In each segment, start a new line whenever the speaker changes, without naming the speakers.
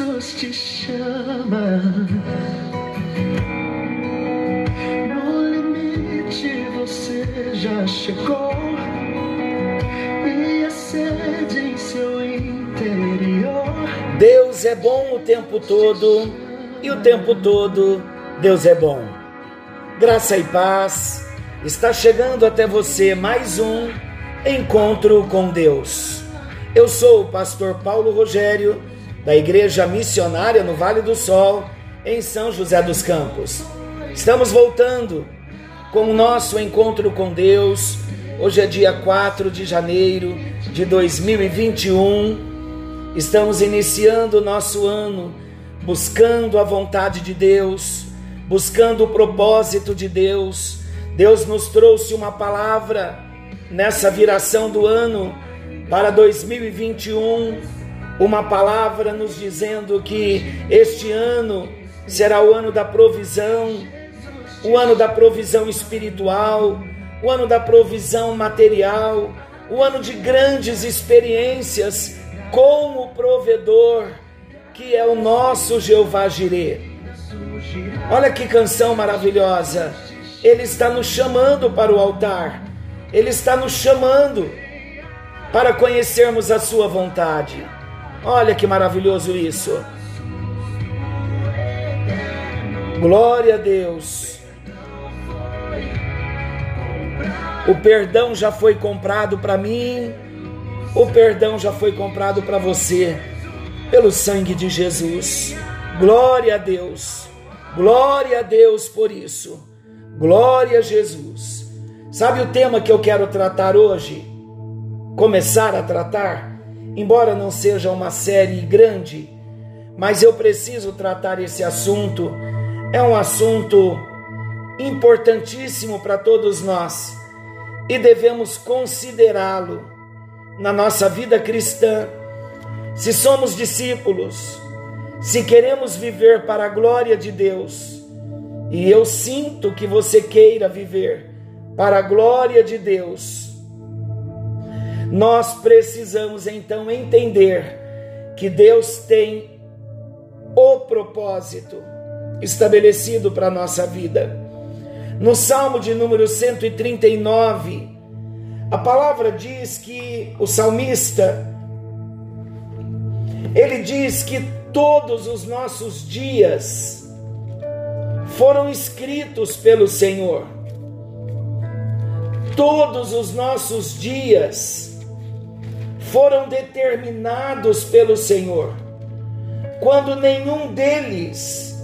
Jesus te chama. No limite você já chegou e a sede em seu interior.
Deus é bom o tempo todo e o tempo todo Deus é bom. Graça e paz. Está chegando até você mais um encontro com Deus. Eu sou o pastor Paulo Rogério, da Igreja Missionária no Vale do Sol, em São José dos Campos. Estamos voltando com o nosso encontro com Deus. Hoje é dia 4 de janeiro de 2021. Estamos iniciando o nosso ano buscando a vontade de Deus, buscando o propósito de Deus. Deus nos trouxe uma palavra nessa viração do ano para 2021, uma palavra nos dizendo que este ano será o ano da provisão, o ano da provisão espiritual, o ano da provisão material, o ano de grandes experiências com o provedor que é o nosso Jeová Jireh. Olha que canção maravilhosa! Ele está nos chamando para o altar, ele está nos chamando para conhecermos a Sua vontade. Olha que maravilhoso isso! Glória a Deus! O perdão já foi comprado para mim, o perdão já foi comprado para você pelo sangue de Jesus. Glória a Deus, glória a Deus por isso, glória a Jesus. Sabe o tema que eu quero tratar hoje? Começar a tratar, embora não seja uma série grande, mas eu preciso tratar esse assunto. É um assunto importantíssimo para todos nós e devemos considerá-lo na nossa vida cristã se somos discípulos, se queremos viver para a glória de Deus, e eu sinto que você queira viver para a glória de Deus, nós precisamos então entender que Deus tem o propósito estabelecido para a nossa vida. No Salmo de número 139, a palavra diz que o salmista ele diz que todos os nossos dias foram escritos pelo Senhor. Todos os nossos dias foram determinados pelo Senhor, quando nenhum deles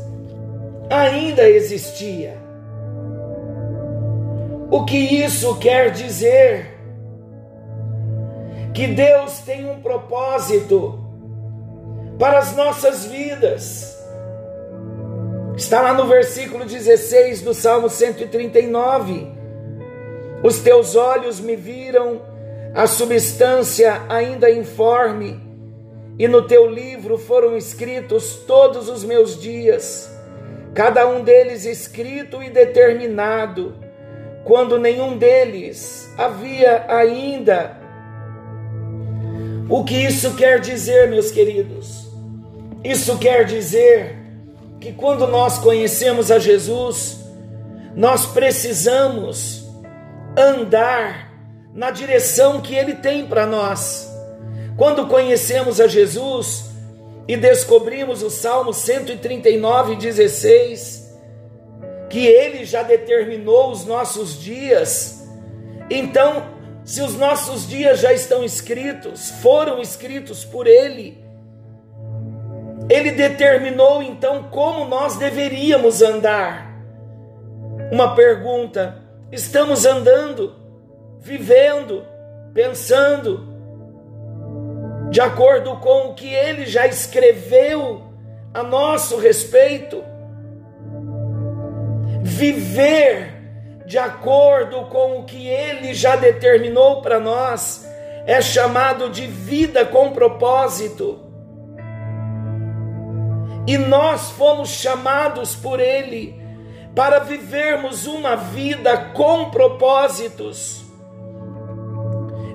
ainda existia. O que isso quer dizer? Que Deus tem um propósito para as nossas vidas. Está lá no versículo 16 do Salmo 139. Os teus olhos me viram a substância ainda informe, e no teu livro foram escritos todos os meus dias, cada um deles escrito e determinado, quando nenhum deles havia ainda. O que isso quer dizer, meus queridos? Isso quer dizer que quando nós conhecemos a Jesus, nós precisamos andar na direção que Ele tem para nós. Quando conhecemos a Jesus e descobrimos o Salmo 139, 16, que Ele já determinou os nossos dias, então, se os nossos dias já estão escritos, foram escritos por Ele, ele determinou então como nós deveríamos andar. Uma pergunta: estamos andando, vivendo, pensando, de acordo com o que ele já escreveu a nosso respeito? Viver de acordo com o que ele já determinou para nós é chamado de vida com propósito. E nós fomos chamados por Ele para vivermos uma vida com propósitos.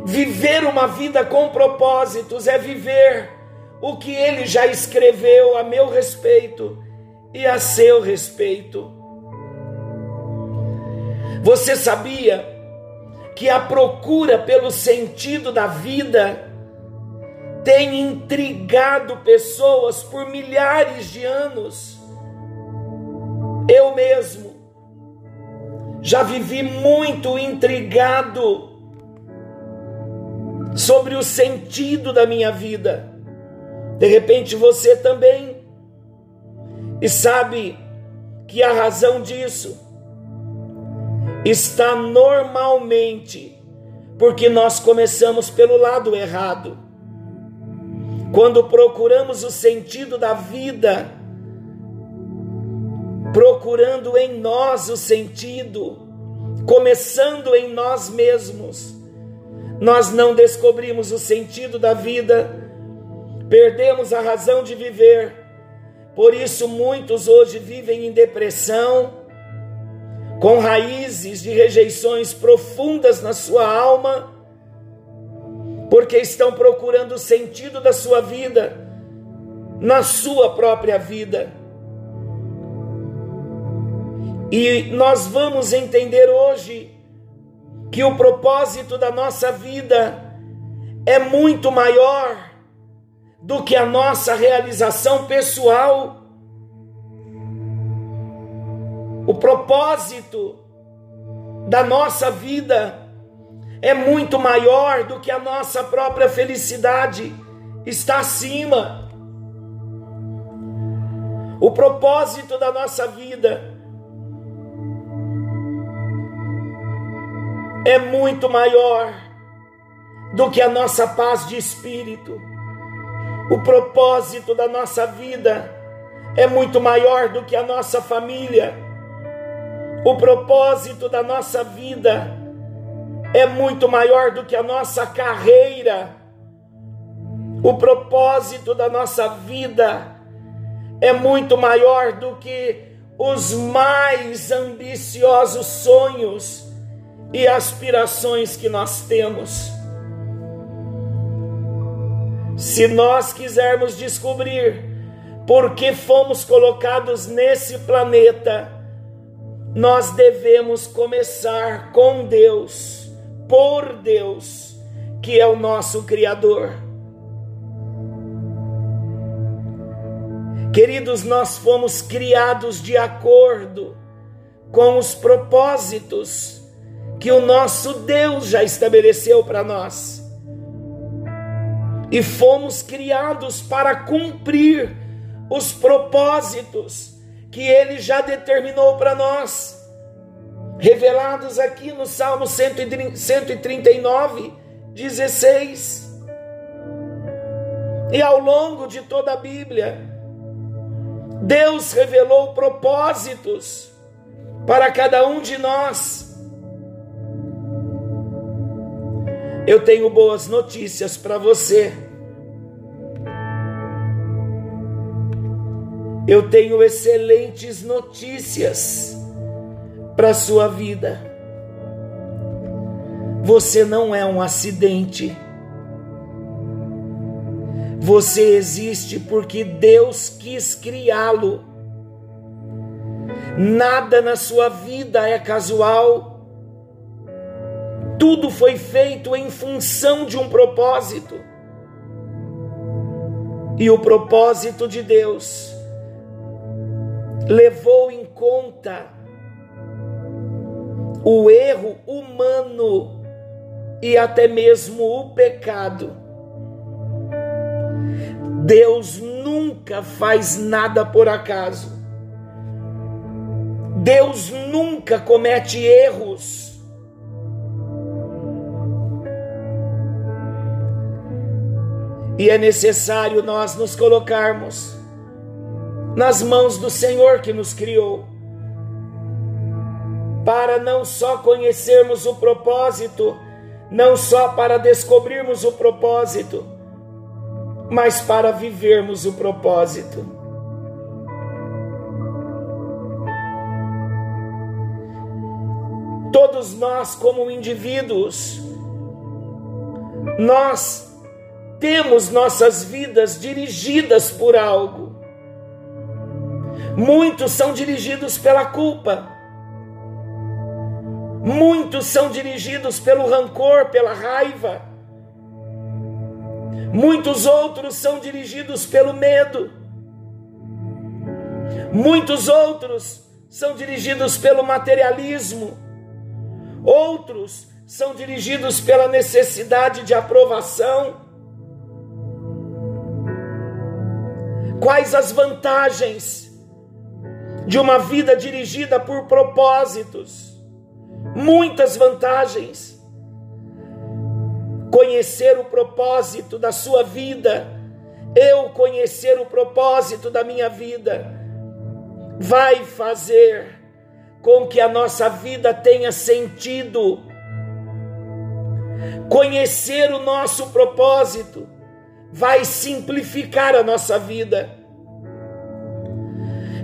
Viver uma vida com propósitos é viver o que ele já escreveu a meu respeito e a seu respeito. Você sabia que a procura pelo sentido da vida tem intrigado pessoas por milhares de anos? Eu mesmo já vivi muito intrigado sobre o sentido da minha vida. De repente você também. E sabe que a razão disso está normalmente porque nós começamos pelo lado errado. Quando procuramos o sentido da vida, procurando em nós o sentido, começando em nós mesmos, nós não descobrimos o sentido da vida, perdemos a razão de viver. Por isso, muitos hoje vivem em depressão, com raízes de rejeições profundas na sua alma, porque estão procurando o sentido da sua vida na sua própria vida. E nós vamos entender hoje que o propósito da nossa vida é muito maior do que a nossa realização pessoal. O propósito da nossa vida é muito maior do que a nossa própria felicidade, está acima. O propósito da nossa vida é muito maior do que a nossa paz de espírito. O propósito da nossa vida é muito maior do que a nossa família. O propósito da nossa vida é muito maior do que a nossa carreira. O propósito da nossa vida é muito maior do que os mais ambiciosos sonhos e aspirações que nós temos. Se nós quisermos descobrir por que fomos colocados nesse planeta, nós devemos começar com Deus, por Deus, que é o nosso Criador. Queridos, nós fomos criados de acordo com os propósitos que o nosso Deus já estabeleceu para nós. E fomos criados para cumprir os propósitos que ele já determinou para nós, revelados aqui no Salmo 139, 16. E ao longo de toda a Bíblia, Deus revelou propósitos para cada um de nós. Eu tenho boas notícias para você. Eu tenho excelentes notícias para sua vida. Você não é um acidente. Você existe porque Deus quis criá-lo. Nada na sua vida é casual tudo foi feito em função de um propósito. E o propósito de Deus levou em conta o erro humano e até mesmo o pecado. Deus nunca faz nada por acaso. Deus nunca comete erros. E é necessário nós nos colocarmos nas mãos do Senhor que nos criou, para não só conhecermos o propósito, não só para descobrirmos o propósito, mas para vivermos o propósito. Todos nós, como indivíduos, nós temos nossas vidas dirigidas por algo. Muitos são dirigidos pela culpa. Muitos são dirigidos pelo rancor, pela raiva. Muitos outros são dirigidos pelo medo. Muitos outros são dirigidos pelo materialismo. Outros são dirigidos pela necessidade de aprovação. Quais as vantagens de uma vida dirigida por propósitos? Muitas vantagens. Conhecer o propósito da sua vida, eu conhecer o propósito da minha vida, vai fazer com que a nossa vida tenha sentido. Conhecer o nosso propósito vai simplificar a nossa vida.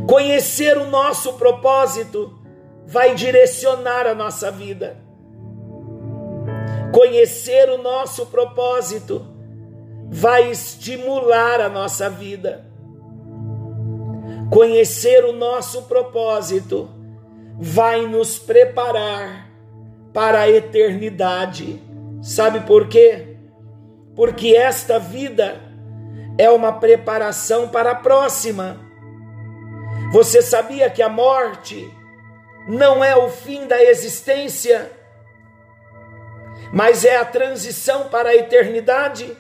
Conhecer o nosso propósito vai direcionar a nossa vida. Conhecer o nosso propósito vai estimular a nossa vida. Conhecer o nosso propósito vai nos preparar para a eternidade. Sabe por quê? Porque esta vida é uma preparação para a próxima. Você sabia que a morte não é o fim da existência, mas é a transição para a eternidade?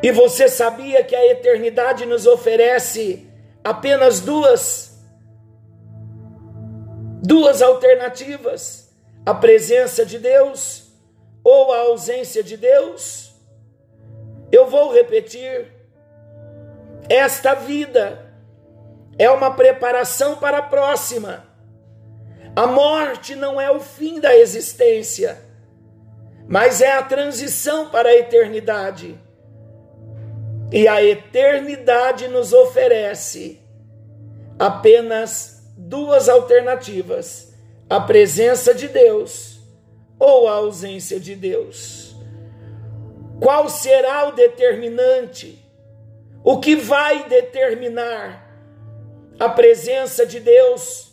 E você sabia que a eternidade nos oferece apenas duas duas alternativas: a presença de Deus ou a ausência de Deus? Eu vou repetir. Esta vida é uma preparação para a próxima. A morte não é o fim da existência, mas é a transição para a eternidade. E a eternidade nos oferece apenas duas alternativas: a presença de Deus ou a ausência de Deus? Qual será o determinante? O que vai determinar a presença de Deus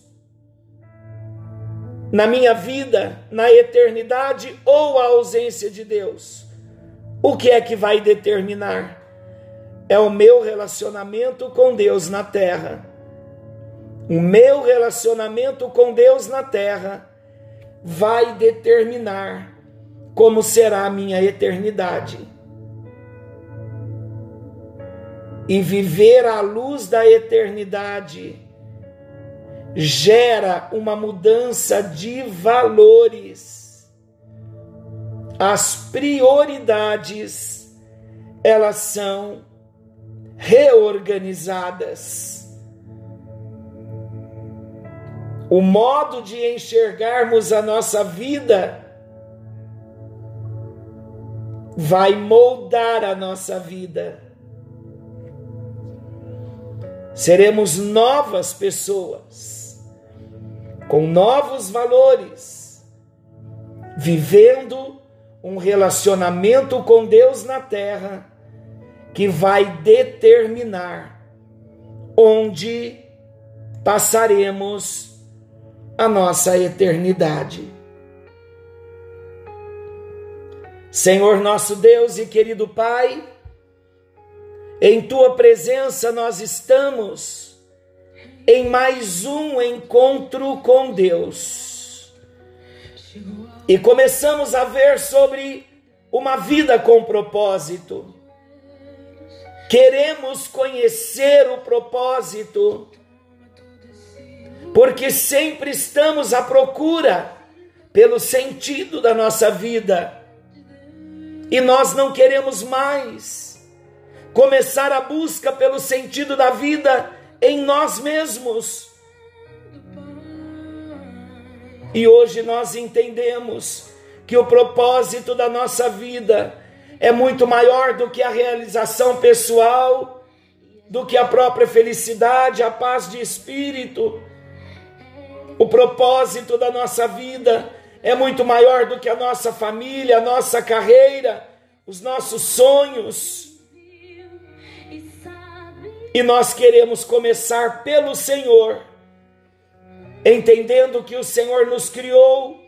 na minha vida, na eternidade ou a ausência de Deus? O que é que vai determinar? É o meu relacionamento com Deus na terra. O meu relacionamento com Deus na terra vai determinar como será a minha eternidade. E viver à luz da eternidade gera uma mudança de valores. As prioridades, elas são reorganizadas. O modo de enxergarmos a nossa vida vai moldar a nossa vida. Seremos novas pessoas, com novos valores, vivendo um relacionamento com Deus na terra que vai determinar onde passaremos a nossa eternidade. Senhor nosso Deus e querido Pai, em tua presença nós estamos em mais um encontro com Deus. E começamos a ver sobre uma vida com propósito. Queremos conhecer o propósito porque sempre estamos à procura pelo sentido da nossa vida e nós não queremos mais começar a busca pelo sentido da vida em nós mesmos. E hoje nós entendemos que o propósito da nossa vida é muito maior do que a realização pessoal, do que a própria felicidade, a paz de espírito o propósito da nossa vida é muito maior do que a nossa família, a nossa carreira, os nossos sonhos. E nós queremos começar pelo Senhor, entendendo que o Senhor nos criou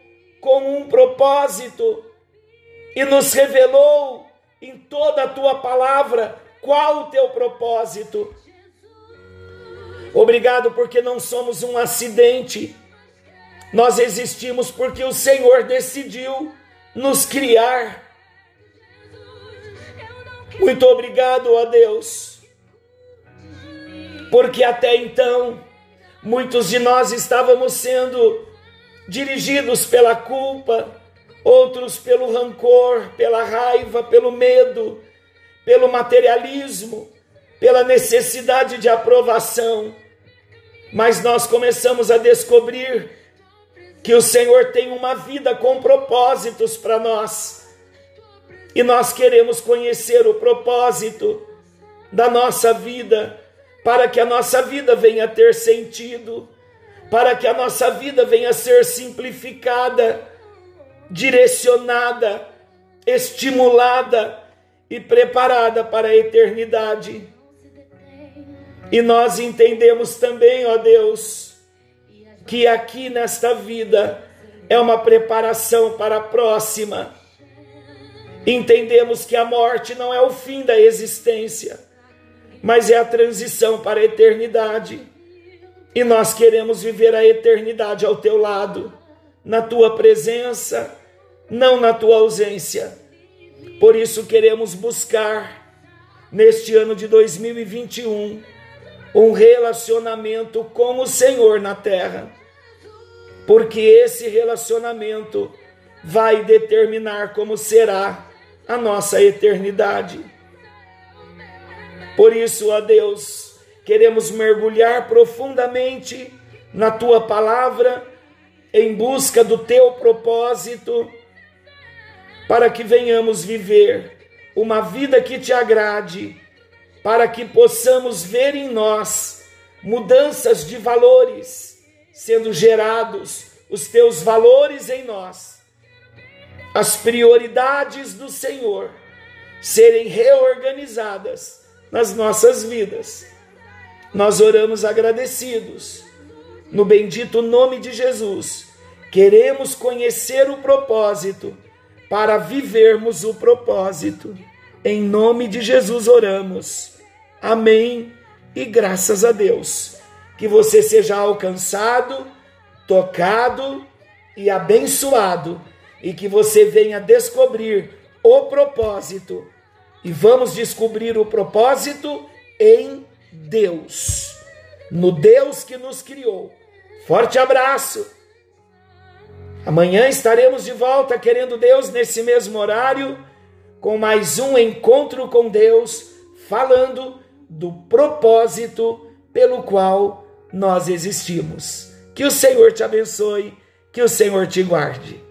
com um propósito e nos revelou em toda a tua palavra qual o teu propósito. Obrigado porque não somos um acidente nós existimos porque o Senhor decidiu nos criar. Muito obrigado a Deus, porque até então muitos de nós estávamos sendo dirigidos pela culpa, outros pelo rancor, pela raiva, pelo medo, pelo materialismo, pela necessidade de aprovação. Mas nós começamos a descobrir que o Senhor tem uma vida com propósitos para nós. E nós queremos conhecer o propósito da nossa vida, para que a nossa vida venha ter sentido, para que a nossa vida venha ser simplificada, direcionada, estimulada e preparada para a eternidade. E nós entendemos também, ó Deus, que aqui nesta vida é uma preparação para a próxima. Entendemos que a morte não é o fim da existência, mas é a transição para a eternidade. E nós queremos viver a eternidade ao teu lado, na tua presença, não na tua ausência. Por isso queremos buscar, neste ano de 2021, um relacionamento com o Senhor na terra, porque esse relacionamento vai determinar como será a nossa eternidade. Por isso, ó Deus, queremos mergulhar profundamente na tua palavra em busca do teu propósito, para que venhamos viver uma vida que te agrade para que possamos ver em nós mudanças de valores sendo gerados, os teus valores em nós, as prioridades do Senhor serem reorganizadas nas nossas vidas. Nós oramos agradecidos, no bendito nome de Jesus. Queremos conhecer o propósito para vivermos o propósito. Em nome de Jesus oramos. Amém e graças a Deus. Que você seja alcançado, tocado e abençoado e que você venha descobrir o propósito. E vamos descobrir o propósito em Deus, no Deus que nos criou. Forte abraço. Amanhã estaremos de volta, querendo Deus, nesse mesmo horário, com mais um encontro com Deus, falando do propósito pelo qual nós existimos. Que o Senhor te abençoe, que o Senhor te guarde.